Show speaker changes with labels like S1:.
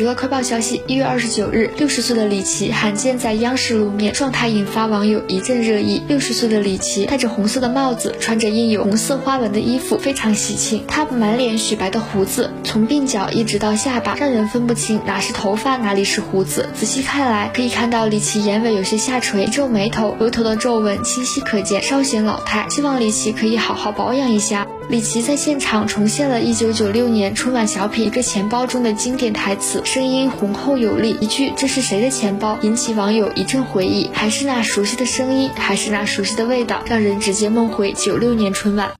S1: 娱乐快报消息：一月二十九日，六十岁的李琦罕见在央视露面，状态引发网友一阵热议。六十岁的李琦戴着红色的帽子，穿着印有红色花纹的衣服，非常喜庆。他满脸雪白的胡子，从鬓角一直到下巴，让人分不清哪是头发，哪里是胡子。仔细看来，可以看到李琦眼尾有些下垂，皱眉头，额头的皱纹清晰可见，稍显老态。希望李琦可以好好保养一下。李琦在现场重现了一九九六年春晚小品《一个钱包》中的经典台词，声音浑厚有力，一句“这是谁的钱包”引起网友一阵回忆，还是那熟悉的声音，还是那熟悉的味道，让人直接梦回九六年春晚。